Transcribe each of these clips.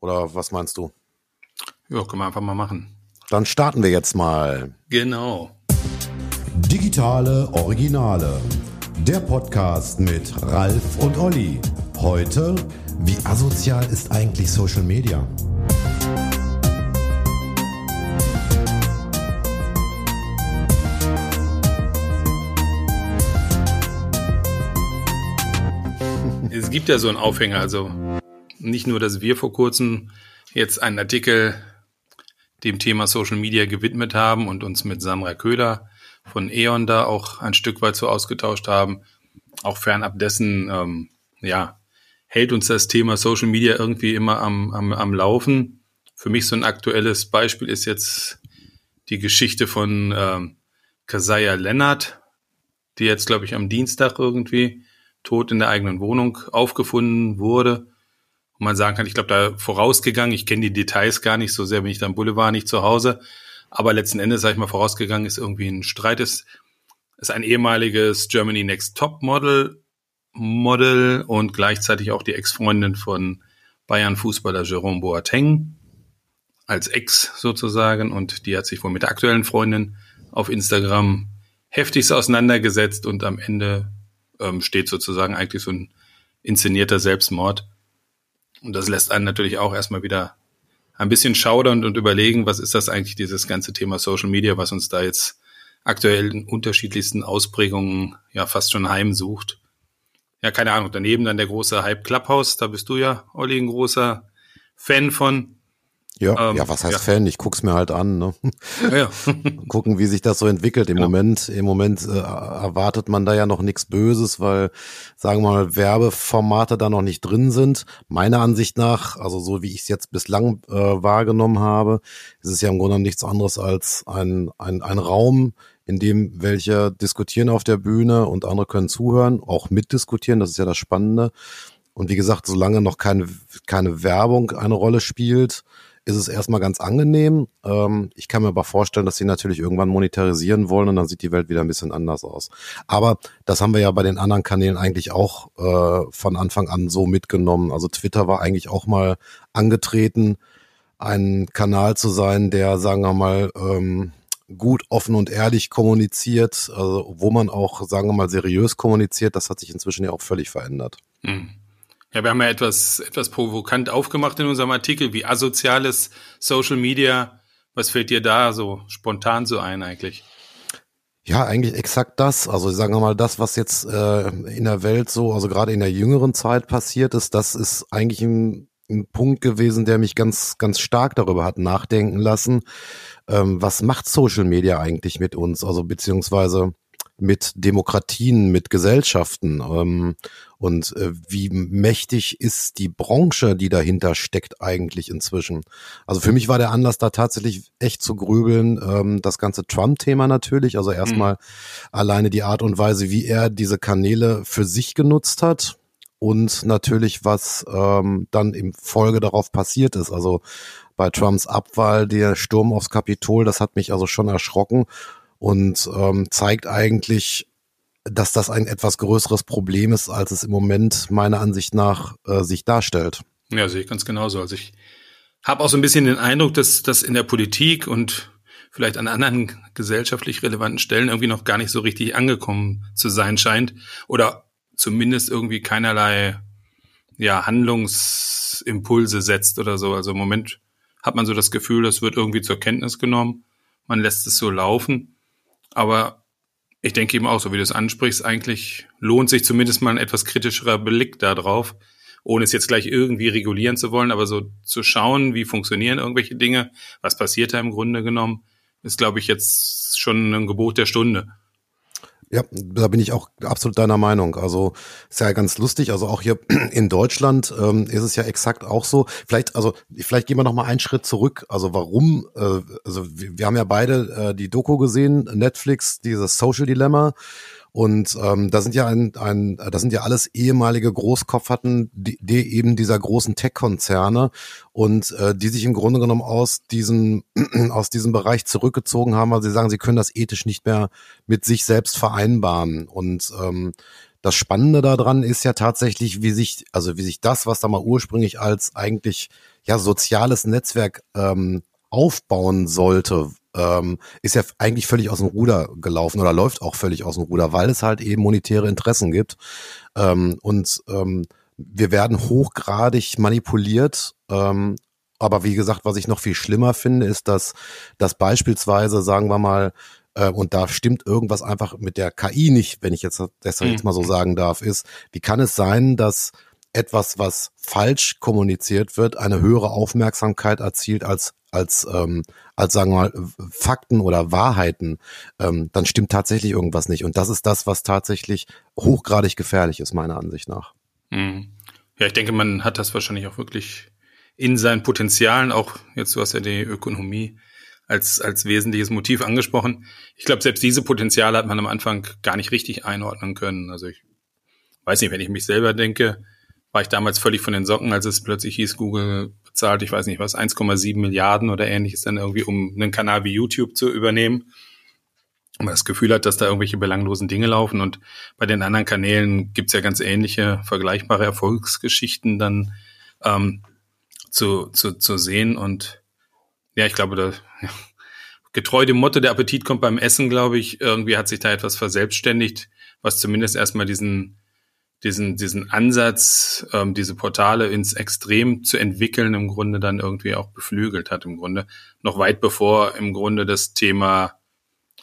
Oder was meinst du? Ja, können wir einfach mal machen. Dann starten wir jetzt mal. Genau. Digitale Originale. Der Podcast mit Ralf und Olli. Heute, wie asozial ist eigentlich Social Media? Es gibt ja so einen Aufhänger, also nicht nur, dass wir vor kurzem jetzt einen Artikel dem Thema Social Media gewidmet haben und uns mit Samra Köhler von E.ON da auch ein Stück weit so ausgetauscht haben. Auch fernab dessen, ähm, ja, hält uns das Thema Social Media irgendwie immer am, am, am Laufen. Für mich so ein aktuelles Beispiel ist jetzt die Geschichte von ähm, Kasaya Lennart, die jetzt, glaube ich, am Dienstag irgendwie tot in der eigenen Wohnung aufgefunden wurde. Und man sagen kann, ich glaube, da vorausgegangen, ich kenne die Details gar nicht so sehr, bin ich da im Boulevard nicht zu Hause, aber letzten Endes, sage ich mal, vorausgegangen ist irgendwie ein Streit, ist, ist ein ehemaliges Germany Next Top Model, Model und gleichzeitig auch die Ex-Freundin von Bayern-Fußballer Jerome Boateng als Ex sozusagen. Und die hat sich wohl mit der aktuellen Freundin auf Instagram heftigst auseinandergesetzt und am Ende ähm, steht sozusagen eigentlich so ein inszenierter Selbstmord. Und das lässt einen natürlich auch erstmal wieder ein bisschen schaudern und überlegen, was ist das eigentlich, dieses ganze Thema Social Media, was uns da jetzt aktuell in unterschiedlichsten Ausprägungen ja fast schon heimsucht. Ja, keine Ahnung. Daneben dann der große Hype Clubhouse, da bist du ja, Olli, ein großer Fan von. Ja, ähm, ja, was heißt ja. Fan? Ich guck's mir halt an. Ne? Ja. Gucken, wie sich das so entwickelt. Im genau. Moment, im Moment äh, erwartet man da ja noch nichts Böses, weil, sagen wir mal, Werbeformate da noch nicht drin sind. Meiner Ansicht nach, also so wie ich es jetzt bislang äh, wahrgenommen habe, ist es ja im Grunde nichts anderes als ein, ein, ein Raum, in dem welche diskutieren auf der Bühne und andere können zuhören, auch mitdiskutieren. Das ist ja das Spannende. Und wie gesagt, solange noch keine, keine Werbung eine Rolle spielt, ist es erstmal ganz angenehm. Ähm, ich kann mir aber vorstellen, dass sie natürlich irgendwann monetarisieren wollen und dann sieht die Welt wieder ein bisschen anders aus. Aber das haben wir ja bei den anderen Kanälen eigentlich auch äh, von Anfang an so mitgenommen. Also Twitter war eigentlich auch mal angetreten, ein Kanal zu sein, der, sagen wir mal, ähm, gut, offen und ehrlich kommuniziert, also wo man auch, sagen wir mal, seriös kommuniziert. Das hat sich inzwischen ja auch völlig verändert. Mhm. Ja, wir haben ja etwas, etwas provokant aufgemacht in unserem Artikel, wie asoziales Social Media. Was fällt dir da so spontan so ein eigentlich? Ja, eigentlich exakt das. Also sagen wir mal, das, was jetzt äh, in der Welt so, also gerade in der jüngeren Zeit passiert ist, das ist eigentlich ein, ein Punkt gewesen, der mich ganz, ganz stark darüber hat nachdenken lassen. Ähm, was macht Social Media eigentlich mit uns? Also beziehungsweise mit Demokratien, mit Gesellschaften ähm, und äh, wie mächtig ist die Branche, die dahinter steckt eigentlich inzwischen. Also für mich war der Anlass da tatsächlich echt zu grübeln, ähm, das ganze Trump-Thema natürlich, also erstmal mhm. alleine die Art und Weise, wie er diese Kanäle für sich genutzt hat und natürlich was ähm, dann im Folge darauf passiert ist. Also bei Trumps Abwahl, der Sturm aufs Kapitol, das hat mich also schon erschrocken und ähm, zeigt eigentlich, dass das ein etwas größeres Problem ist, als es im Moment meiner Ansicht nach äh, sich darstellt. Ja, sehe ich ganz genauso. Also ich habe auch so ein bisschen den Eindruck, dass das in der Politik und vielleicht an anderen gesellschaftlich relevanten Stellen irgendwie noch gar nicht so richtig angekommen zu sein scheint oder zumindest irgendwie keinerlei ja, Handlungsimpulse setzt oder so. Also im Moment hat man so das Gefühl, das wird irgendwie zur Kenntnis genommen. Man lässt es so laufen. Aber ich denke eben auch, so wie du es ansprichst, eigentlich lohnt sich zumindest mal ein etwas kritischerer Blick darauf, ohne es jetzt gleich irgendwie regulieren zu wollen, aber so zu schauen, wie funktionieren irgendwelche Dinge, was passiert da im Grunde genommen, ist, glaube ich, jetzt schon ein Gebot der Stunde. Ja, da bin ich auch absolut deiner Meinung. Also ist ja ganz lustig. Also auch hier in Deutschland ähm, ist es ja exakt auch so. Vielleicht, also vielleicht gehen wir noch mal einen Schritt zurück. Also warum? Äh, also wir, wir haben ja beide äh, die Doku gesehen, Netflix, dieses Social Dilemma. Und ähm, da sind ja ein, ein, das sind ja alles ehemalige Großkopferten, die, die eben dieser großen Tech-Konzerne und äh, die sich im Grunde genommen aus diesem aus diesem Bereich zurückgezogen haben, weil sie sagen, sie können das ethisch nicht mehr mit sich selbst vereinbaren. Und ähm, das Spannende daran ist ja tatsächlich, wie sich, also wie sich das, was da mal ursprünglich als eigentlich ja soziales Netzwerk ähm, aufbauen sollte, ähm, ist ja eigentlich völlig aus dem Ruder gelaufen oder läuft auch völlig aus dem Ruder, weil es halt eben monetäre Interessen gibt. Ähm, und ähm, wir werden hochgradig manipuliert. Ähm, aber wie gesagt, was ich noch viel schlimmer finde, ist, dass, dass beispielsweise, sagen wir mal, äh, und da stimmt irgendwas einfach mit der KI nicht, wenn ich jetzt das jetzt mal so mhm. sagen darf, ist, wie kann es sein, dass etwas, was falsch kommuniziert wird, eine höhere Aufmerksamkeit erzielt als als ähm, als sagen wir mal Fakten oder Wahrheiten, ähm, dann stimmt tatsächlich irgendwas nicht. Und das ist das, was tatsächlich hochgradig gefährlich ist, meiner Ansicht nach. Mhm. Ja, ich denke, man hat das wahrscheinlich auch wirklich in seinen Potenzialen, auch jetzt du hast ja die Ökonomie als, als wesentliches Motiv angesprochen. Ich glaube, selbst diese Potenziale hat man am Anfang gar nicht richtig einordnen können. Also ich weiß nicht, wenn ich mich selber denke, war ich damals völlig von den Socken, als es plötzlich hieß, Google bezahlt, ich weiß nicht was, 1,7 Milliarden oder ähnliches dann irgendwie, um einen Kanal wie YouTube zu übernehmen. Und man das Gefühl hat, dass da irgendwelche belanglosen Dinge laufen. Und bei den anderen Kanälen gibt's ja ganz ähnliche, vergleichbare Erfolgsgeschichten dann ähm, zu, zu, zu sehen. Und ja, ich glaube, da ja, getreu dem Motto, der Appetit kommt beim Essen, glaube ich, irgendwie hat sich da etwas verselbstständigt, was zumindest erstmal diesen diesen, diesen Ansatz, ähm, diese Portale ins Extrem zu entwickeln, im Grunde dann irgendwie auch beflügelt hat, im Grunde. Noch weit bevor im Grunde das Thema,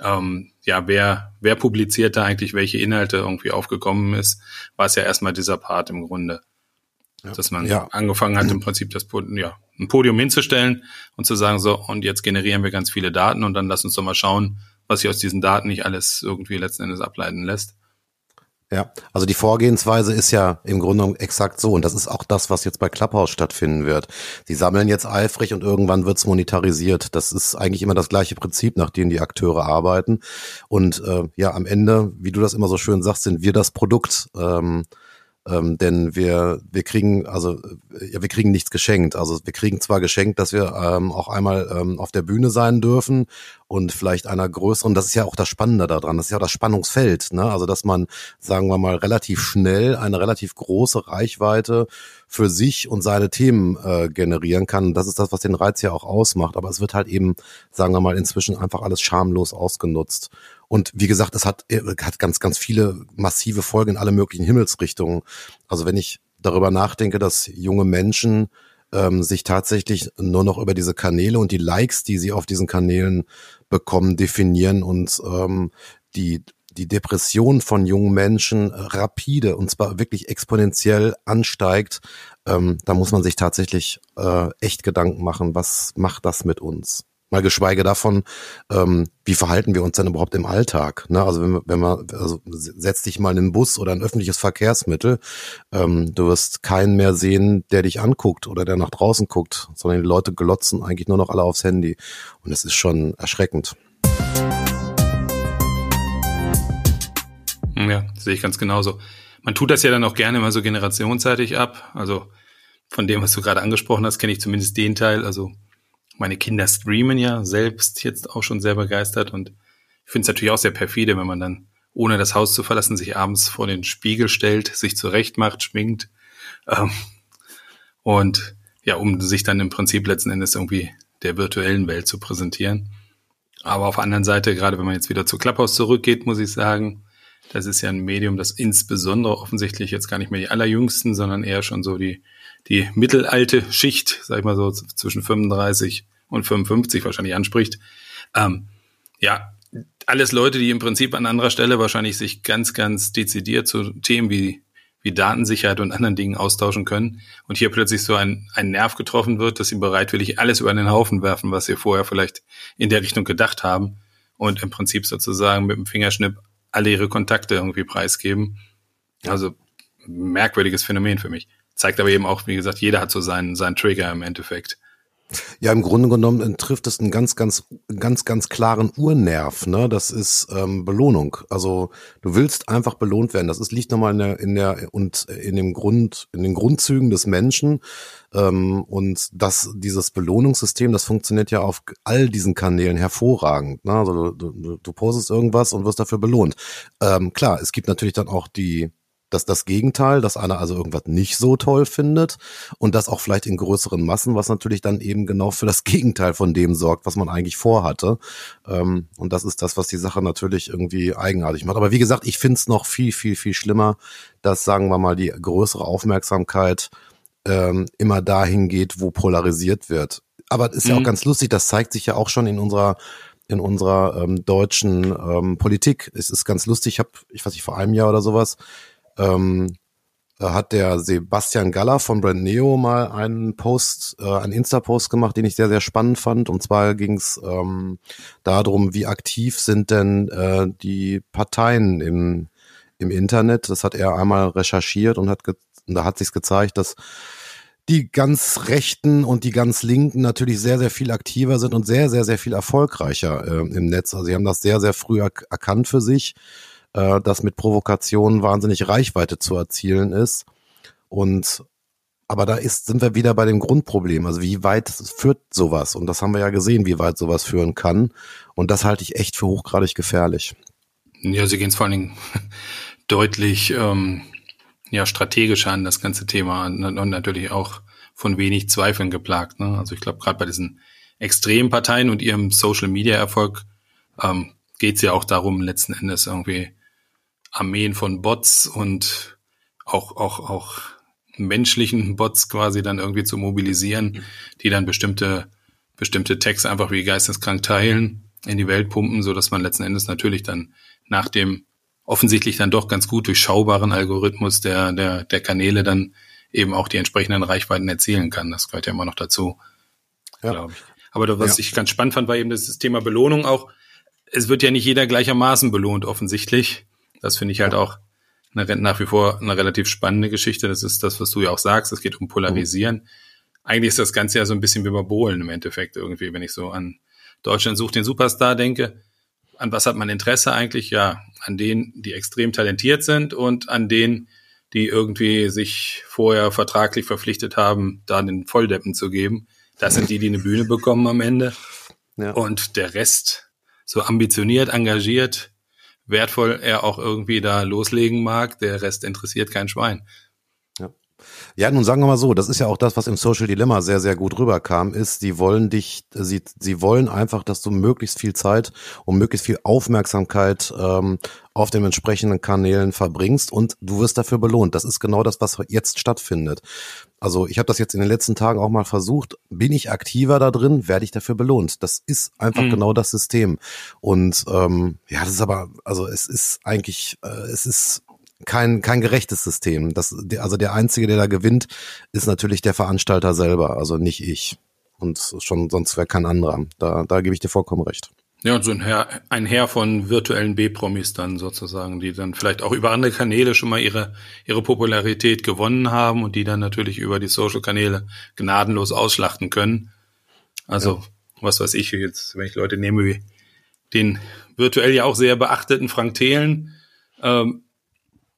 ähm, ja, wer, wer publiziert da eigentlich welche Inhalte irgendwie aufgekommen ist, war es ja erstmal dieser Part im Grunde. Ja. Dass man ja. angefangen hat, im Prinzip das, ja, ein Podium hinzustellen und zu sagen, so, und jetzt generieren wir ganz viele Daten und dann lass uns doch mal schauen, was sich aus diesen Daten nicht alles irgendwie letzten Endes ableiten lässt. Ja, also die Vorgehensweise ist ja im Grunde exakt so. Und das ist auch das, was jetzt bei Clubhouse stattfinden wird. Sie sammeln jetzt eifrig und irgendwann wird's monetarisiert. Das ist eigentlich immer das gleiche Prinzip, nach dem die Akteure arbeiten. Und äh, ja, am Ende, wie du das immer so schön sagst, sind wir das Produkt. Ähm, ähm, denn wir, wir kriegen, also ja, wir kriegen nichts geschenkt. Also wir kriegen zwar geschenkt, dass wir ähm, auch einmal ähm, auf der Bühne sein dürfen und vielleicht einer größeren, das ist ja auch das Spannende daran, das ist ja das Spannungsfeld, ne? Also dass man, sagen wir mal, relativ schnell eine relativ große Reichweite für sich und seine Themen äh, generieren kann. Das ist das, was den Reiz ja auch ausmacht. Aber es wird halt eben, sagen wir mal, inzwischen einfach alles schamlos ausgenutzt. Und wie gesagt, es hat, äh, hat ganz, ganz viele massive Folgen in alle möglichen Himmelsrichtungen. Also wenn ich darüber nachdenke, dass junge Menschen ähm, sich tatsächlich nur noch über diese Kanäle und die Likes, die sie auf diesen Kanälen bekommen, definieren und ähm, die die Depression von jungen Menschen rapide und zwar wirklich exponentiell ansteigt, ähm, da muss man sich tatsächlich äh, echt Gedanken machen, was macht das mit uns? Mal geschweige davon, ähm, wie verhalten wir uns denn überhaupt im Alltag? Ne? Also wenn, wenn man, also setz dich mal in einen Bus oder ein öffentliches Verkehrsmittel, ähm, du wirst keinen mehr sehen, der dich anguckt oder der nach draußen guckt, sondern die Leute glotzen eigentlich nur noch alle aufs Handy. Und es ist schon erschreckend. Ja, sehe ich ganz genauso. Man tut das ja dann auch gerne immer so generationsseitig ab. Also von dem, was du gerade angesprochen hast, kenne ich zumindest den Teil. Also meine Kinder streamen ja selbst jetzt auch schon sehr begeistert und ich finde es natürlich auch sehr perfide, wenn man dann, ohne das Haus zu verlassen, sich abends vor den Spiegel stellt, sich zurecht macht, schminkt ähm, und ja, um sich dann im Prinzip letzten Endes irgendwie der virtuellen Welt zu präsentieren. Aber auf der anderen Seite, gerade wenn man jetzt wieder zu Clubhouse zurückgeht, muss ich sagen, das ist ja ein Medium, das insbesondere offensichtlich jetzt gar nicht mehr die allerjüngsten, sondern eher schon so die die mittelalte Schicht, sag ich mal so, zwischen 35 und 55 wahrscheinlich anspricht. Ähm, ja, alles Leute, die im Prinzip an anderer Stelle wahrscheinlich sich ganz, ganz dezidiert zu Themen wie, wie Datensicherheit und anderen Dingen austauschen können und hier plötzlich so ein, ein Nerv getroffen wird, dass sie bereitwillig alles über den Haufen werfen, was sie vorher vielleicht in der Richtung gedacht haben und im Prinzip sozusagen mit dem Fingerschnipp alle ihre Kontakte irgendwie preisgeben. Also merkwürdiges Phänomen für mich. Zeigt aber eben auch, wie gesagt, jeder hat so seinen, seinen Trigger im Endeffekt. Ja, im Grunde genommen trifft es einen ganz, ganz, ganz, ganz klaren Urnerv. Ne, das ist ähm, Belohnung. Also du willst einfach belohnt werden. Das ist liegt nochmal in der, in der und in dem Grund, in den Grundzügen des Menschen. Ähm, und das, dieses Belohnungssystem, das funktioniert ja auf all diesen Kanälen hervorragend. Ne? Also du, du, du postest irgendwas und wirst dafür belohnt. Ähm, klar, es gibt natürlich dann auch die dass das Gegenteil, dass einer also irgendwas nicht so toll findet und das auch vielleicht in größeren Massen, was natürlich dann eben genau für das Gegenteil von dem sorgt, was man eigentlich vorhatte. Ähm, und das ist das, was die Sache natürlich irgendwie eigenartig macht. Aber wie gesagt, ich finde es noch viel, viel, viel schlimmer, dass, sagen wir mal, die größere Aufmerksamkeit ähm, immer dahin geht, wo polarisiert wird. Aber es ist mhm. ja auch mhm. ganz lustig, das zeigt sich ja auch schon in unserer in unserer ähm, deutschen ähm, Politik. Es ist ganz lustig, ich habe, ich weiß nicht, vor einem Jahr oder sowas, ähm, hat der Sebastian Galler von Brand Neo mal einen Post, äh, einen Insta-Post gemacht, den ich sehr, sehr spannend fand. Und zwar ging es ähm, darum, wie aktiv sind denn äh, die Parteien im, im Internet. Das hat er einmal recherchiert und hat und da hat sich gezeigt, dass die ganz Rechten und die ganz Linken natürlich sehr, sehr viel aktiver sind und sehr, sehr, sehr viel erfolgreicher äh, im Netz. Also sie haben das sehr, sehr früh erkannt für sich äh, dass mit Provokationen wahnsinnig Reichweite zu erzielen ist. Und aber da ist, sind wir wieder bei dem Grundproblem. Also wie weit führt sowas? Und das haben wir ja gesehen, wie weit sowas führen kann. Und das halte ich echt für hochgradig gefährlich. Ja, sie gehen es vor allen Dingen deutlich ähm, ja, strategischer an das ganze Thema und natürlich auch von wenig Zweifeln geplagt. Ne? Also ich glaube, gerade bei diesen extremen Parteien und ihrem Social-Media-Erfolg ähm, geht es ja auch darum, letzten Endes irgendwie Armeen von Bots und auch, auch, auch menschlichen Bots quasi dann irgendwie zu mobilisieren, die dann bestimmte, bestimmte Texte einfach wie geisteskrank teilen, in die Welt pumpen, so dass man letzten Endes natürlich dann nach dem offensichtlich dann doch ganz gut durchschaubaren Algorithmus der, der, der Kanäle dann eben auch die entsprechenden Reichweiten erzielen kann. Das gehört ja immer noch dazu, ja. glaube ich. Aber was ja. ich ganz spannend fand, war eben das Thema Belohnung auch. Es wird ja nicht jeder gleichermaßen belohnt, offensichtlich. Das finde ich halt auch eine, nach wie vor eine relativ spannende Geschichte. Das ist das, was du ja auch sagst. Es geht um Polarisieren. Mhm. Eigentlich ist das Ganze ja so ein bisschen wie bei Bohlen im Endeffekt irgendwie, wenn ich so an Deutschland sucht den Superstar denke. An was hat man Interesse eigentlich? Ja, an denen, die extrem talentiert sind und an denen, die irgendwie sich vorher vertraglich verpflichtet haben, da den Volldeppen zu geben. Das sind die, die eine Bühne bekommen am Ende. Ja. Und der Rest, so ambitioniert, engagiert, wertvoll er auch irgendwie da loslegen mag, der Rest interessiert kein Schwein. Ja. Nun sagen wir mal so, das ist ja auch das, was im Social Dilemma sehr, sehr gut rüberkam, ist, sie wollen dich, sie, sie wollen einfach, dass du möglichst viel Zeit und möglichst viel Aufmerksamkeit ähm, auf den entsprechenden Kanälen verbringst und du wirst dafür belohnt. Das ist genau das, was jetzt stattfindet. Also ich habe das jetzt in den letzten Tagen auch mal versucht. Bin ich aktiver da drin, werde ich dafür belohnt. Das ist einfach mhm. genau das System. Und ähm, ja, das ist aber, also es ist eigentlich, äh, es ist kein, kein gerechtes System. Das, also der Einzige, der da gewinnt, ist natürlich der Veranstalter selber, also nicht ich. Und schon sonst wäre kein anderer. Da, da gebe ich dir vollkommen recht. Ja, und so ein Herr, ein Herr von virtuellen B-Promis dann sozusagen, die dann vielleicht auch über andere Kanäle schon mal ihre, ihre Popularität gewonnen haben und die dann natürlich über die Social-Kanäle gnadenlos ausschlachten können. Also, ja. was weiß ich jetzt, wenn ich Leute nehme wie den virtuell ja auch sehr beachteten Frank Thelen, ähm,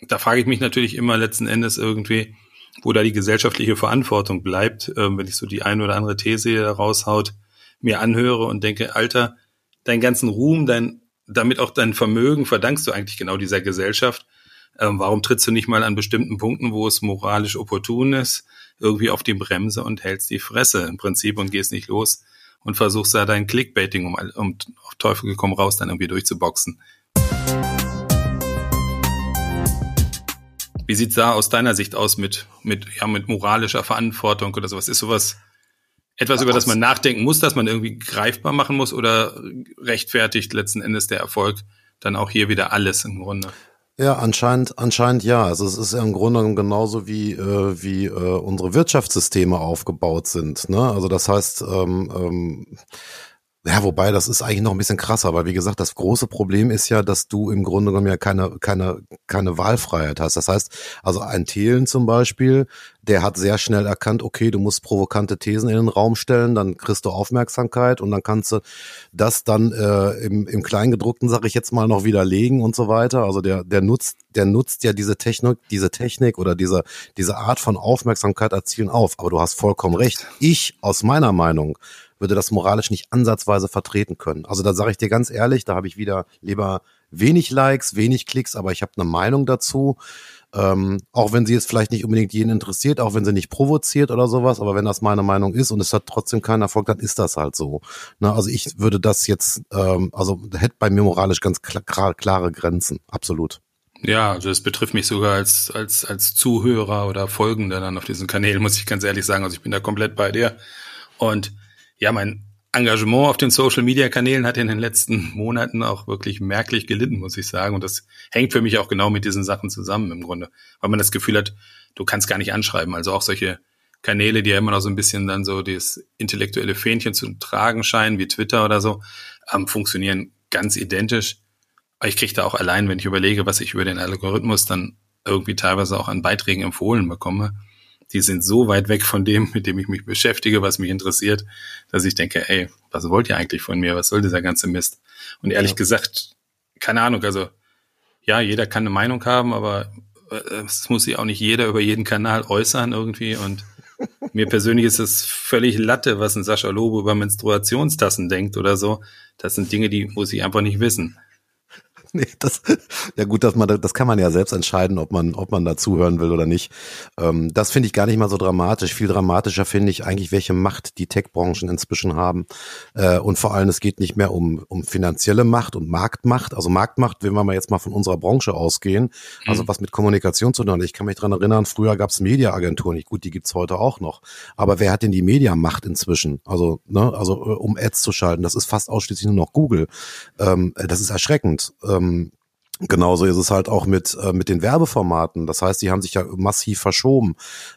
da frage ich mich natürlich immer letzten Endes irgendwie, wo da die gesellschaftliche Verantwortung bleibt, ähm, wenn ich so die eine oder andere These hier raushaut, mir anhöre und denke, Alter, deinen ganzen Ruhm, dein, damit auch dein Vermögen verdankst du eigentlich genau dieser Gesellschaft. Ähm, warum trittst du nicht mal an bestimmten Punkten, wo es moralisch opportun ist, irgendwie auf die Bremse und hältst die Fresse im Prinzip und gehst nicht los und versuchst da dein Clickbaiting, um, um auf Teufel gekommen raus, dann irgendwie durchzuboxen. Wie sieht's da aus deiner Sicht aus mit, mit, ja, mit moralischer Verantwortung oder sowas? Ist sowas etwas, über das man nachdenken muss, dass man irgendwie greifbar machen muss oder rechtfertigt letzten Endes der Erfolg dann auch hier wieder alles im Grunde? Ja, anscheinend, anscheinend ja. Also es ist ja im Grunde genauso wie äh, wie äh, unsere Wirtschaftssysteme aufgebaut sind. Ne? Also das heißt, ähm, ähm, ja, wobei, das ist eigentlich noch ein bisschen krasser, weil wie gesagt, das große Problem ist ja, dass du im Grunde genommen ja keine, keine, keine Wahlfreiheit hast. Das heißt, also ein Thelen zum Beispiel, der hat sehr schnell erkannt, okay, du musst provokante Thesen in den Raum stellen, dann kriegst du Aufmerksamkeit und dann kannst du das dann äh, im, im Kleingedruckten, sag ich jetzt mal, noch widerlegen und so weiter. Also der, der nutzt, der nutzt ja diese Technik, diese Technik oder diese, diese Art von Aufmerksamkeit erzielen auf. Aber du hast vollkommen recht. Ich, aus meiner Meinung, würde das moralisch nicht ansatzweise vertreten können. Also da sage ich dir ganz ehrlich, da habe ich wieder lieber wenig Likes, wenig Klicks, aber ich habe eine Meinung dazu. Ähm, auch wenn sie jetzt vielleicht nicht unbedingt jeden interessiert, auch wenn sie nicht provoziert oder sowas, aber wenn das meine Meinung ist und es hat trotzdem keinen Erfolg, dann ist das halt so. Ne? Also ich würde das jetzt, ähm, also hätte bei mir moralisch ganz klar, klare Grenzen, absolut. Ja, also das betrifft mich sogar als, als, als Zuhörer oder Folgender dann auf diesen Kanälen, muss ich ganz ehrlich sagen. Also ich bin da komplett bei dir. Und ja, mein Engagement auf den Social Media Kanälen hat in den letzten Monaten auch wirklich merklich gelitten, muss ich sagen. Und das hängt für mich auch genau mit diesen Sachen zusammen im Grunde. Weil man das Gefühl hat, du kannst gar nicht anschreiben. Also auch solche Kanäle, die ja immer noch so ein bisschen dann so das intellektuelle Fähnchen zu tragen scheinen, wie Twitter oder so, ähm, funktionieren ganz identisch ich kriege da auch allein, wenn ich überlege, was ich über den Algorithmus dann irgendwie teilweise auch an Beiträgen empfohlen bekomme, die sind so weit weg von dem, mit dem ich mich beschäftige, was mich interessiert, dass ich denke, ey, was wollt ihr eigentlich von mir? Was soll dieser ganze Mist? Und ehrlich ja. gesagt, keine Ahnung, also ja, jeder kann eine Meinung haben, aber äh, es muss sich auch nicht jeder über jeden Kanal äußern irgendwie und mir persönlich ist es völlig Latte, was ein Sascha Lobo über Menstruationstassen denkt oder so. Das sind Dinge, die muss ich einfach nicht wissen. Nee, das, ja gut, dass man, das kann man ja selbst entscheiden, ob man, ob man da zuhören will oder nicht. Ähm, das finde ich gar nicht mal so dramatisch. Viel dramatischer finde ich eigentlich, welche Macht die Tech-Branchen inzwischen haben. Äh, und vor allem, es geht nicht mehr um, um finanzielle Macht und Marktmacht. Also Marktmacht, wenn wir mal jetzt mal von unserer Branche ausgehen, also mhm. was mit Kommunikation zu tun hat. Ich kann mich dran erinnern, früher gab es Mediaagenturen. Gut, die gibt's heute auch noch. Aber wer hat denn die Mediamacht inzwischen? Also, ne, also äh, um Ads zu schalten, das ist fast ausschließlich nur noch Google. Ähm, das ist erschreckend. Ähm, ähm, Genauso ist es halt auch mit, äh, mit den Werbeformaten. Das heißt, die haben sich ja massiv verschoben,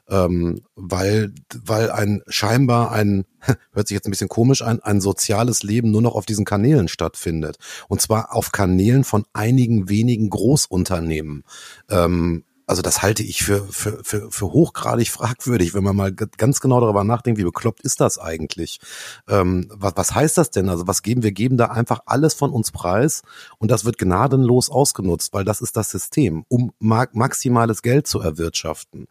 ähm, weil, weil ein scheinbar ein, hört sich jetzt ein bisschen komisch an, ein soziales Leben nur noch auf diesen Kanälen stattfindet. Und zwar auf Kanälen von einigen wenigen Großunternehmen. Ähm, also das halte ich für, für, für, für hochgradig fragwürdig, wenn man mal ganz genau darüber nachdenkt, wie bekloppt ist das eigentlich? Ähm, was, was heißt das denn? Also was geben wir? geben da einfach alles von uns preis und das wird gnadenlos ausgenutzt, weil das ist das System, um ma maximales Geld zu erwirtschaften.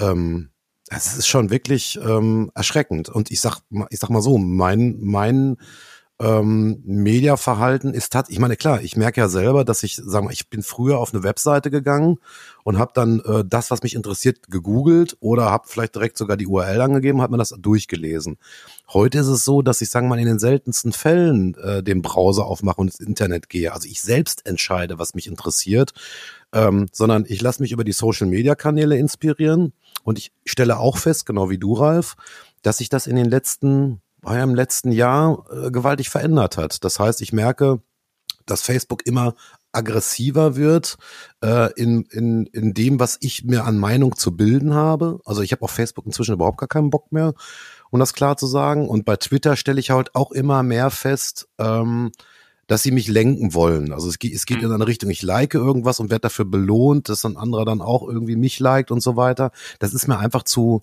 Ähm, es ist schon wirklich ähm, erschreckend. Und ich sag, ich sag mal so, mein, mein ähm, Mediaverhalten ist hat, ich meine klar, ich merke ja selber, dass ich, sagen wir, ich bin früher auf eine Webseite gegangen und habe dann äh, das, was mich interessiert, gegoogelt oder habe vielleicht direkt sogar die URL angegeben, hat mir das durchgelesen. Heute ist es so, dass ich, sagen wir mal, in den seltensten Fällen äh, den Browser aufmache und ins Internet gehe. Also ich selbst entscheide, was mich interessiert, ähm, sondern ich lasse mich über die Social-Media-Kanäle inspirieren und ich stelle auch fest, genau wie du, Ralf, dass sich das in den letzten ja im letzten Jahr äh, gewaltig verändert hat. Das heißt, ich merke, dass Facebook immer aggressiver wird äh, in, in, in dem, was ich mir an Meinung zu bilden habe. Also ich habe auf Facebook inzwischen überhaupt gar keinen Bock mehr, um das klar zu sagen. Und bei Twitter stelle ich halt auch immer mehr fest, ähm, dass sie mich lenken wollen. Also es geht, es geht in eine Richtung, ich like irgendwas und werde dafür belohnt, dass ein anderer dann auch irgendwie mich liked und so weiter. Das ist mir einfach zu,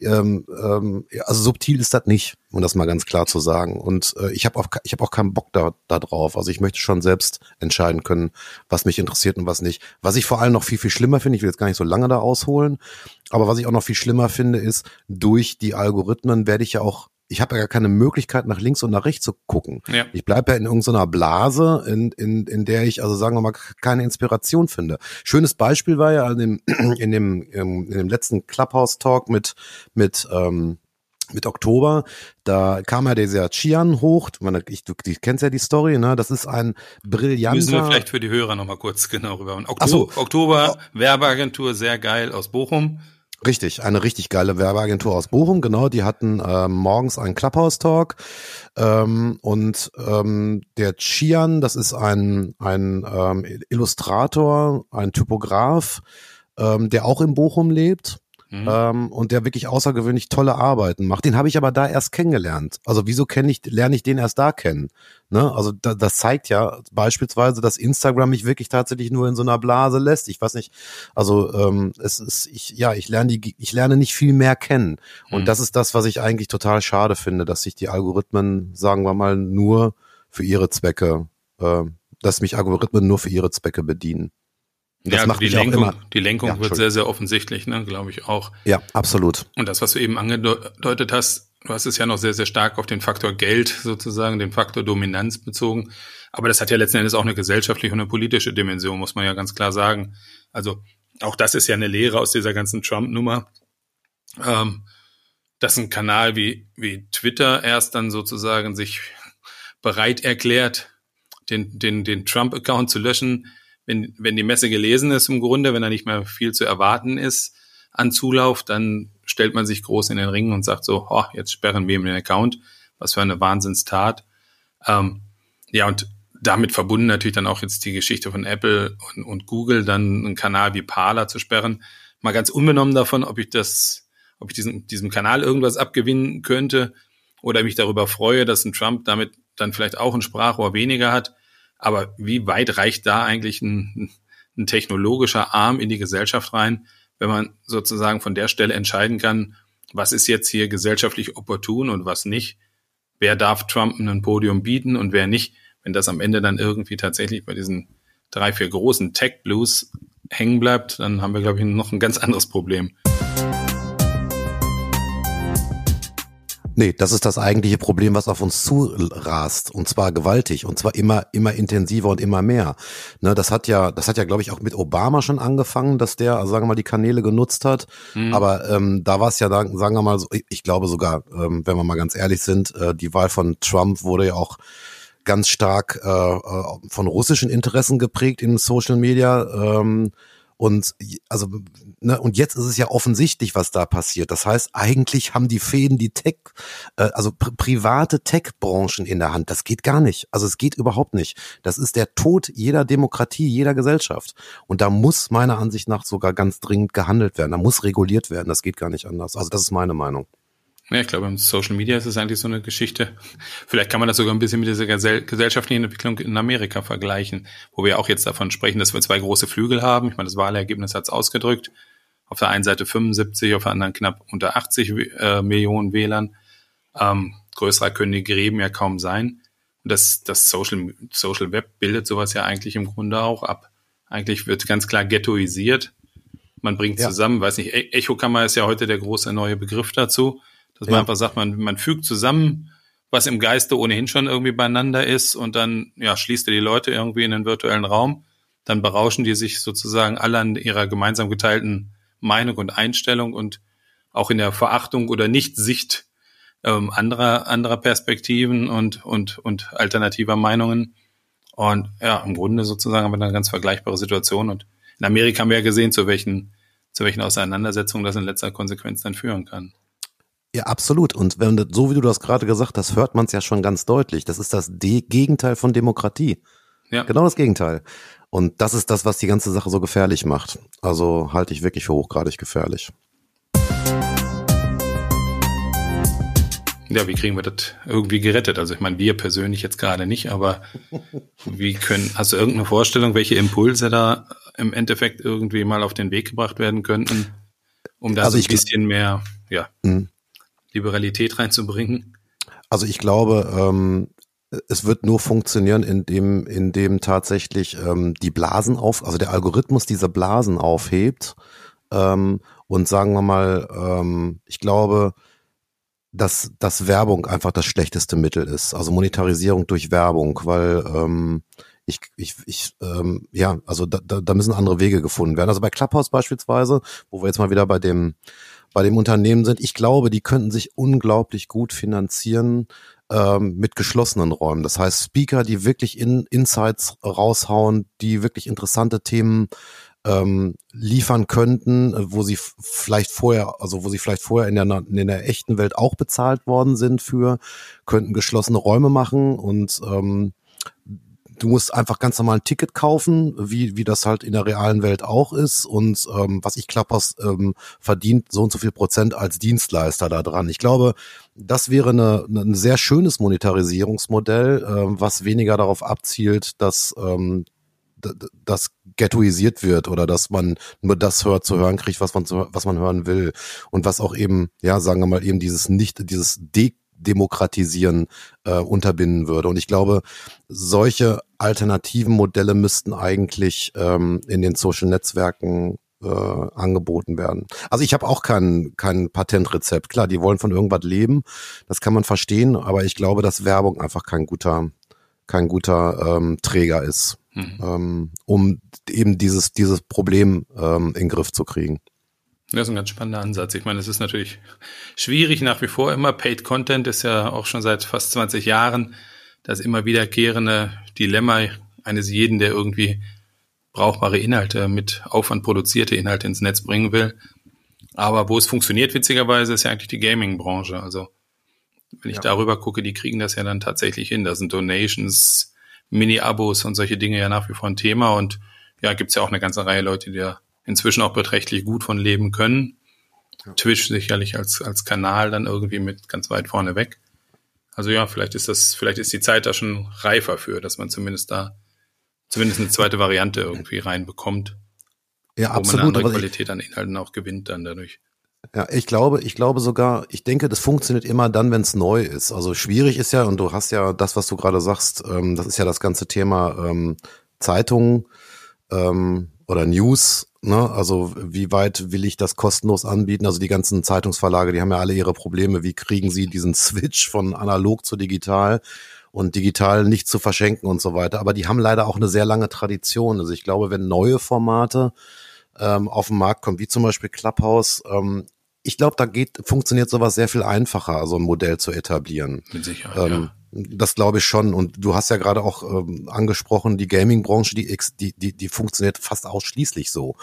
ähm, ähm, also subtil ist das nicht, um das mal ganz klar zu sagen. Und äh, ich habe auch, ich hab auch keinen Bock da, da drauf. Also ich möchte schon selbst entscheiden können, was mich interessiert und was nicht. Was ich vor allem noch viel, viel schlimmer finde, ich will jetzt gar nicht so lange da ausholen, aber was ich auch noch viel schlimmer finde, ist, durch die Algorithmen werde ich ja auch ich habe ja gar keine Möglichkeit, nach links und nach rechts zu gucken. Ja. Ich bleibe ja in irgendeiner Blase, in, in, in der ich, also sagen wir mal, keine Inspiration finde. Schönes Beispiel war ja in dem, in dem, in dem letzten Clubhouse-Talk mit, mit, ähm, mit Oktober, da kam ja dieser Chian hoch, ich, du, du kennst ja die Story, ne? Das ist ein brillanter. Müssen wir vielleicht für die Hörer nochmal kurz genau rüber. Oktober, so. Oktober, Werbeagentur, sehr geil aus Bochum. Richtig, eine richtig geile Werbeagentur aus Bochum, genau. Die hatten ähm, morgens einen Clubhouse-Talk ähm, und ähm, der Chian, das ist ein, ein ähm, Illustrator, ein Typograf, ähm, der auch in Bochum lebt Mhm. Ähm, und der wirklich außergewöhnlich tolle Arbeiten macht. Den habe ich aber da erst kennengelernt. Also wieso kenne ich, lerne ich den erst da kennen? Ne? Also da, das zeigt ja beispielsweise, dass Instagram mich wirklich tatsächlich nur in so einer Blase lässt. Ich weiß nicht, also ähm, es ist, ich, ja, ich lerne die, ich lerne nicht viel mehr kennen. Und mhm. das ist das, was ich eigentlich total schade finde, dass sich die Algorithmen, sagen wir mal, nur für ihre Zwecke, äh, dass mich Algorithmen nur für ihre Zwecke bedienen. Das ja, macht die Lenkung, die Lenkung ja, wird sehr, sehr offensichtlich, ne, glaube ich auch. Ja, absolut. Und das, was du eben angedeutet hast, du hast es ja noch sehr, sehr stark auf den Faktor Geld sozusagen, den Faktor Dominanz bezogen. Aber das hat ja letzten Endes auch eine gesellschaftliche und eine politische Dimension, muss man ja ganz klar sagen. Also auch das ist ja eine Lehre aus dieser ganzen Trump-Nummer, ähm, dass ein Kanal wie, wie Twitter erst dann sozusagen sich bereit erklärt, den, den, den Trump-Account zu löschen, wenn, wenn die Messe gelesen ist im Grunde, wenn da nicht mehr viel zu erwarten ist an Zulauf, dann stellt man sich groß in den Ring und sagt so, oh, jetzt sperren wir ihm den Account. Was für eine Wahnsinnstat. Ähm, ja, und damit verbunden natürlich dann auch jetzt die Geschichte von Apple und, und Google, dann einen Kanal wie Parler zu sperren. Mal ganz unbenommen davon, ob ich das, ob ich diesen, diesem Kanal irgendwas abgewinnen könnte oder mich darüber freue, dass ein Trump damit dann vielleicht auch ein Sprachrohr weniger hat. Aber wie weit reicht da eigentlich ein, ein technologischer Arm in die Gesellschaft rein, wenn man sozusagen von der Stelle entscheiden kann, was ist jetzt hier gesellschaftlich opportun und was nicht? Wer darf Trump ein Podium bieten und wer nicht? wenn das am Ende dann irgendwie tatsächlich bei diesen drei, vier großen Tech-Blues hängen bleibt, dann haben wir, glaube ich, noch ein ganz anderes Problem. Nee, das ist das eigentliche Problem, was auf uns zurast und zwar gewaltig und zwar immer immer intensiver und immer mehr. Ne, das hat ja, das hat ja, glaube ich, auch mit Obama schon angefangen, dass der, also sagen wir mal, die Kanäle genutzt hat. Mhm. Aber ähm, da war es ja, sagen wir mal, so, ich glaube sogar, ähm, wenn wir mal ganz ehrlich sind, äh, die Wahl von Trump wurde ja auch ganz stark äh, äh, von russischen Interessen geprägt in Social Media. Ähm, und also ne, und jetzt ist es ja offensichtlich, was da passiert. Das heißt, eigentlich haben die Fäden die Tech, äh, also pr private Tech-Branchen in der Hand. Das geht gar nicht. Also es geht überhaupt nicht. Das ist der Tod jeder Demokratie, jeder Gesellschaft. Und da muss meiner Ansicht nach sogar ganz dringend gehandelt werden. Da muss reguliert werden. Das geht gar nicht anders. Also das ist meine Meinung. Ja, ich glaube, im Social Media ist es eigentlich so eine Geschichte. Vielleicht kann man das sogar ein bisschen mit dieser gesellschaftlichen Entwicklung in Amerika vergleichen, wo wir auch jetzt davon sprechen, dass wir zwei große Flügel haben. Ich meine, das Wahlergebnis hat es ausgedrückt. Auf der einen Seite 75, auf der anderen knapp unter 80 äh, Millionen Wählern. Ähm, größerer können die Gräben ja kaum sein. Und das, das Social, Social Web bildet sowas ja eigentlich im Grunde auch ab. Eigentlich wird ganz klar ghettoisiert. Man bringt ja. zusammen, weiß nicht, e-, Echokammer ist ja heute der große neue Begriff dazu dass man einfach sagt, man, man fügt zusammen, was im Geiste ohnehin schon irgendwie beieinander ist und dann ja, schließt er die Leute irgendwie in den virtuellen Raum. Dann berauschen die sich sozusagen alle an ihrer gemeinsam geteilten Meinung und Einstellung und auch in der Verachtung oder Nicht-Sicht ähm, anderer, anderer Perspektiven und, und, und alternativer Meinungen. Und ja, im Grunde sozusagen haben wir eine ganz vergleichbare Situation. Und in Amerika haben wir ja gesehen, zu welchen, zu welchen Auseinandersetzungen das in letzter Konsequenz dann führen kann. Ja, absolut. Und wenn so wie du das gerade gesagt hast, hört man es ja schon ganz deutlich. Das ist das De Gegenteil von Demokratie. Ja. Genau das Gegenteil. Und das ist das, was die ganze Sache so gefährlich macht. Also halte ich wirklich für hochgradig gefährlich. Ja, wie kriegen wir das irgendwie gerettet? Also ich meine, wir persönlich jetzt gerade nicht, aber wie können, hast du irgendeine Vorstellung, welche Impulse da im Endeffekt irgendwie mal auf den Weg gebracht werden könnten, um da also so ein bisschen mehr, ja. Liberalität reinzubringen? Also ich glaube, ähm, es wird nur funktionieren, indem, indem tatsächlich ähm, die Blasen auf, also der Algorithmus diese Blasen aufhebt ähm, und sagen wir mal, ähm, ich glaube, dass, dass Werbung einfach das schlechteste Mittel ist. Also Monetarisierung durch Werbung, weil ähm, ich, ich, ich ähm, ja, also da, da müssen andere Wege gefunden werden. Also bei Clubhouse beispielsweise, wo wir jetzt mal wieder bei dem bei dem Unternehmen sind. Ich glaube, die könnten sich unglaublich gut finanzieren ähm, mit geschlossenen Räumen. Das heißt, Speaker, die wirklich in Insights raushauen, die wirklich interessante Themen ähm, liefern könnten, wo sie vielleicht vorher, also wo sie vielleicht vorher in der, in der echten Welt auch bezahlt worden sind für, könnten geschlossene Räume machen und ähm, du musst einfach ganz normal ein Ticket kaufen, wie, wie das halt in der realen Welt auch ist. Und ähm, was ich Klappers ähm, verdient, so und so viel Prozent als Dienstleister da dran. Ich glaube, das wäre eine, eine, ein sehr schönes Monetarisierungsmodell, ähm, was weniger darauf abzielt, dass ähm, das ghettoisiert wird oder dass man nur das hört zu hören kriegt, was man zu, was man hören will und was auch eben ja sagen wir mal eben dieses nicht dieses De Demokratisieren äh, unterbinden würde. Und ich glaube, solche alternativen Modelle müssten eigentlich ähm, in den Social Netzwerken äh, angeboten werden. Also ich habe auch kein, kein Patentrezept. Klar, die wollen von irgendwas leben, das kann man verstehen, aber ich glaube, dass Werbung einfach kein guter kein guter ähm, Träger ist, mhm. ähm, um eben dieses, dieses Problem ähm, in den Griff zu kriegen. Das ist ein ganz spannender Ansatz. Ich meine, es ist natürlich schwierig nach wie vor immer. Paid Content ist ja auch schon seit fast 20 Jahren das immer wiederkehrende Dilemma eines jeden, der irgendwie brauchbare Inhalte mit Aufwand produzierte Inhalte ins Netz bringen will. Aber wo es funktioniert, witzigerweise, ist ja eigentlich die Gaming-Branche. Also wenn ich ja. darüber gucke, die kriegen das ja dann tatsächlich hin. Da sind Donations, Mini-Abos und solche Dinge ja nach wie vor ein Thema. Und ja, gibt's ja auch eine ganze Reihe Leute, die da inzwischen auch beträchtlich gut von leben können. Ja. Twitch sicherlich als, als Kanal dann irgendwie mit ganz weit vorne weg. Also ja, vielleicht ist das, vielleicht ist die Zeit da schon reifer für, dass man zumindest da zumindest eine zweite Variante irgendwie reinbekommt. Ja, wo absolut. Wo man eine andere Qualität an Inhalten auch gewinnt dann dadurch. Ja, ich glaube, ich glaube sogar, ich denke, das funktioniert immer dann, wenn es neu ist. Also schwierig ist ja, und du hast ja das, was du gerade sagst, ähm, das ist ja das ganze Thema ähm, Zeitungen ähm, oder News. Ne? Also wie weit will ich das kostenlos anbieten? Also die ganzen Zeitungsverlage, die haben ja alle ihre Probleme. Wie kriegen sie diesen Switch von analog zu digital? und digital nicht zu verschenken und so weiter. Aber die haben leider auch eine sehr lange Tradition. Also ich glaube, wenn neue Formate ähm, auf den Markt kommen, wie zum Beispiel Clubhouse, ähm, ich glaube, da geht, funktioniert sowas sehr viel einfacher, so ein Modell zu etablieren. Mit Sicherheit, ähm, ja. Das glaube ich schon. Und du hast ja gerade auch ähm, angesprochen, die Gaming-Branche, die, die, die, die funktioniert fast ausschließlich so.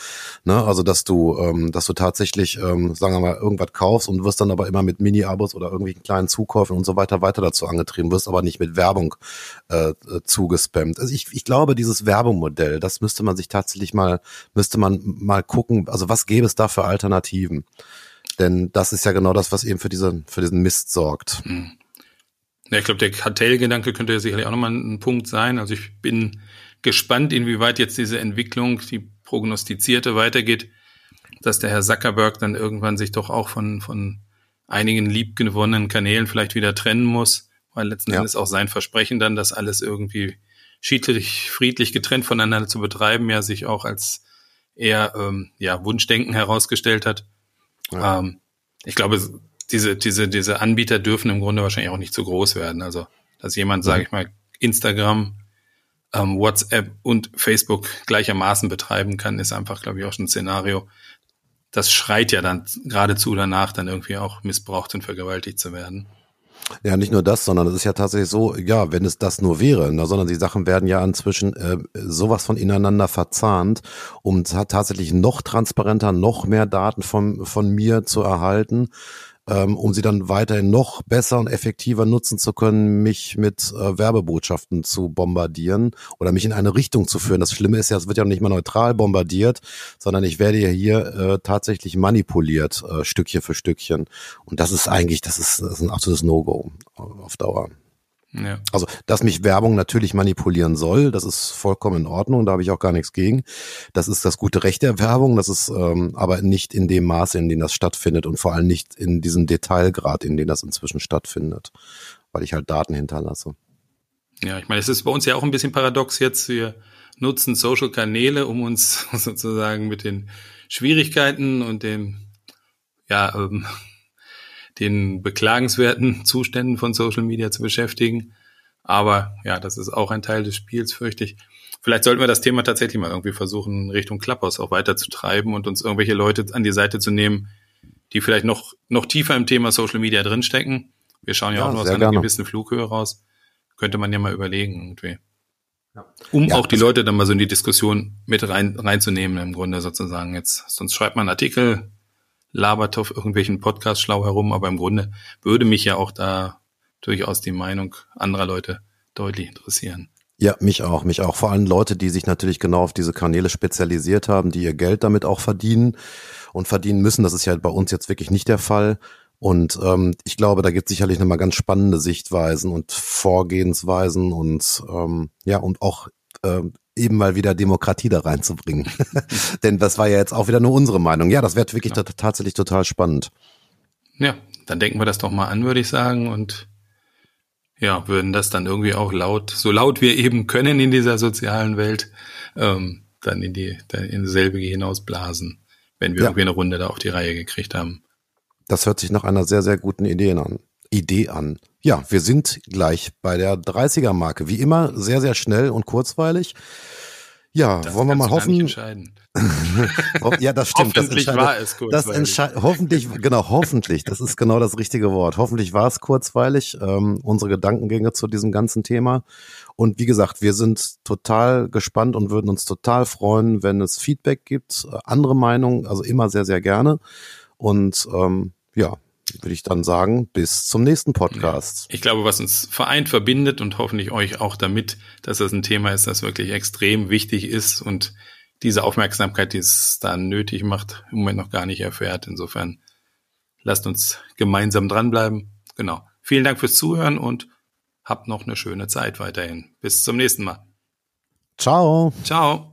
Ne? Also dass du, ähm, dass du tatsächlich, ähm, sagen wir mal, irgendwas kaufst und wirst dann aber immer mit Mini-Abos oder irgendwelchen kleinen Zukäufen und so weiter weiter dazu angetrieben, wirst aber nicht mit Werbung äh, zugespammt. Also ich, ich glaube, dieses Werbungsmodell, das müsste man sich tatsächlich mal, müsste man mal gucken, also was gäbe es da für Alternativen? Denn das ist ja genau das, was eben für diese, für diesen Mist sorgt. Mhm. Ja, ich glaube, der Kartellgedanke könnte ja sicherlich auch nochmal ein Punkt sein. Also ich bin gespannt, inwieweit jetzt diese Entwicklung, die prognostizierte, weitergeht, dass der Herr Zuckerberg dann irgendwann sich doch auch von, von einigen liebgewonnenen Kanälen vielleicht wieder trennen muss, weil letzten ja. Endes auch sein Versprechen dann, das alles irgendwie schiedlich, friedlich getrennt voneinander zu betreiben, ja sich auch als eher ähm, ja, Wunschdenken herausgestellt hat. Ja. Ähm, ich glaube, diese, diese, diese Anbieter dürfen im Grunde wahrscheinlich auch nicht zu groß werden. Also, dass jemand, sage ich mal, Instagram, ähm, WhatsApp und Facebook gleichermaßen betreiben kann, ist einfach, glaube ich, auch schon ein Szenario. Das schreit ja dann geradezu danach, dann irgendwie auch missbraucht und vergewaltigt zu werden. Ja, nicht nur das, sondern es ist ja tatsächlich so, ja, wenn es das nur wäre, na, sondern die Sachen werden ja inzwischen äh, sowas von ineinander verzahnt, um tatsächlich noch transparenter, noch mehr Daten von, von mir zu erhalten ähm, um sie dann weiterhin noch besser und effektiver nutzen zu können, mich mit äh, Werbebotschaften zu bombardieren oder mich in eine Richtung zu führen. Das Schlimme ist ja, es wird ja nicht mal neutral bombardiert, sondern ich werde ja hier äh, tatsächlich manipuliert, äh, Stückchen für Stückchen. Und das ist eigentlich, das ist, das ist ein absolutes No-Go auf Dauer. Ja. Also, dass mich Werbung natürlich manipulieren soll, das ist vollkommen in Ordnung, da habe ich auch gar nichts gegen. Das ist das gute Recht der Werbung, das ist ähm, aber nicht in dem Maße, in dem das stattfindet und vor allem nicht in diesem Detailgrad, in dem das inzwischen stattfindet, weil ich halt Daten hinterlasse. Ja, ich meine, es ist bei uns ja auch ein bisschen paradox jetzt. Wir nutzen Social-Kanäle, um uns sozusagen mit den Schwierigkeiten und dem ja, ähm, den beklagenswerten Zuständen von Social Media zu beschäftigen. Aber ja, das ist auch ein Teil des Spiels, fürchte ich. Vielleicht sollten wir das Thema tatsächlich mal irgendwie versuchen, Richtung Clubhouse auch weiterzutreiben und uns irgendwelche Leute an die Seite zu nehmen, die vielleicht noch, noch tiefer im Thema Social Media drinstecken. Wir schauen ja, ja auch nur aus einer gerne. gewissen Flughöhe raus. Könnte man ja mal überlegen irgendwie. Ja. Um ja, auch die Leute dann mal so in die Diskussion mit rein, reinzunehmen, im Grunde sozusagen jetzt. Sonst schreibt man einen Artikel, labert auf irgendwelchen Podcasts schlau herum, aber im Grunde würde mich ja auch da durchaus die Meinung anderer Leute deutlich interessieren. Ja, mich auch, mich auch. Vor allem Leute, die sich natürlich genau auf diese Kanäle spezialisiert haben, die ihr Geld damit auch verdienen und verdienen müssen. Das ist ja bei uns jetzt wirklich nicht der Fall. Und ähm, ich glaube, da gibt es sicherlich nochmal ganz spannende Sichtweisen und Vorgehensweisen und ähm, ja, und auch ähm, eben mal wieder Demokratie da reinzubringen. Denn das war ja jetzt auch wieder nur unsere Meinung. Ja, das wird wirklich ja. tatsächlich total spannend. Ja, dann denken wir das doch mal an, würde ich sagen. Und ja, würden das dann irgendwie auch laut, so laut wir eben können in dieser sozialen Welt, ähm, dann in die, dann in selbige hinausblasen, wenn wir ja. irgendwie eine Runde da auf die Reihe gekriegt haben. Das hört sich nach einer sehr, sehr guten Idee an. Idee an. Ja, wir sind gleich bei der 30er Marke. Wie immer sehr, sehr schnell und kurzweilig. Ja, das wollen wir mal hoffen. ja, das stimmt. hoffentlich das war es kurzweilig. Das hoffentlich, genau, hoffentlich. Das ist genau das richtige Wort. Hoffentlich war es kurzweilig. Ähm, unsere Gedankengänge zu diesem ganzen Thema. Und wie gesagt, wir sind total gespannt und würden uns total freuen, wenn es Feedback gibt, äh, andere Meinungen, also immer sehr, sehr gerne. Und ähm, ja, würde ich dann sagen, bis zum nächsten Podcast. Ich glaube, was uns vereint, verbindet und hoffentlich euch auch damit, dass das ein Thema ist, das wirklich extrem wichtig ist und diese Aufmerksamkeit, die es dann nötig macht, im Moment noch gar nicht erfährt. Insofern lasst uns gemeinsam dranbleiben. Genau. Vielen Dank fürs Zuhören und habt noch eine schöne Zeit weiterhin. Bis zum nächsten Mal. Ciao. Ciao.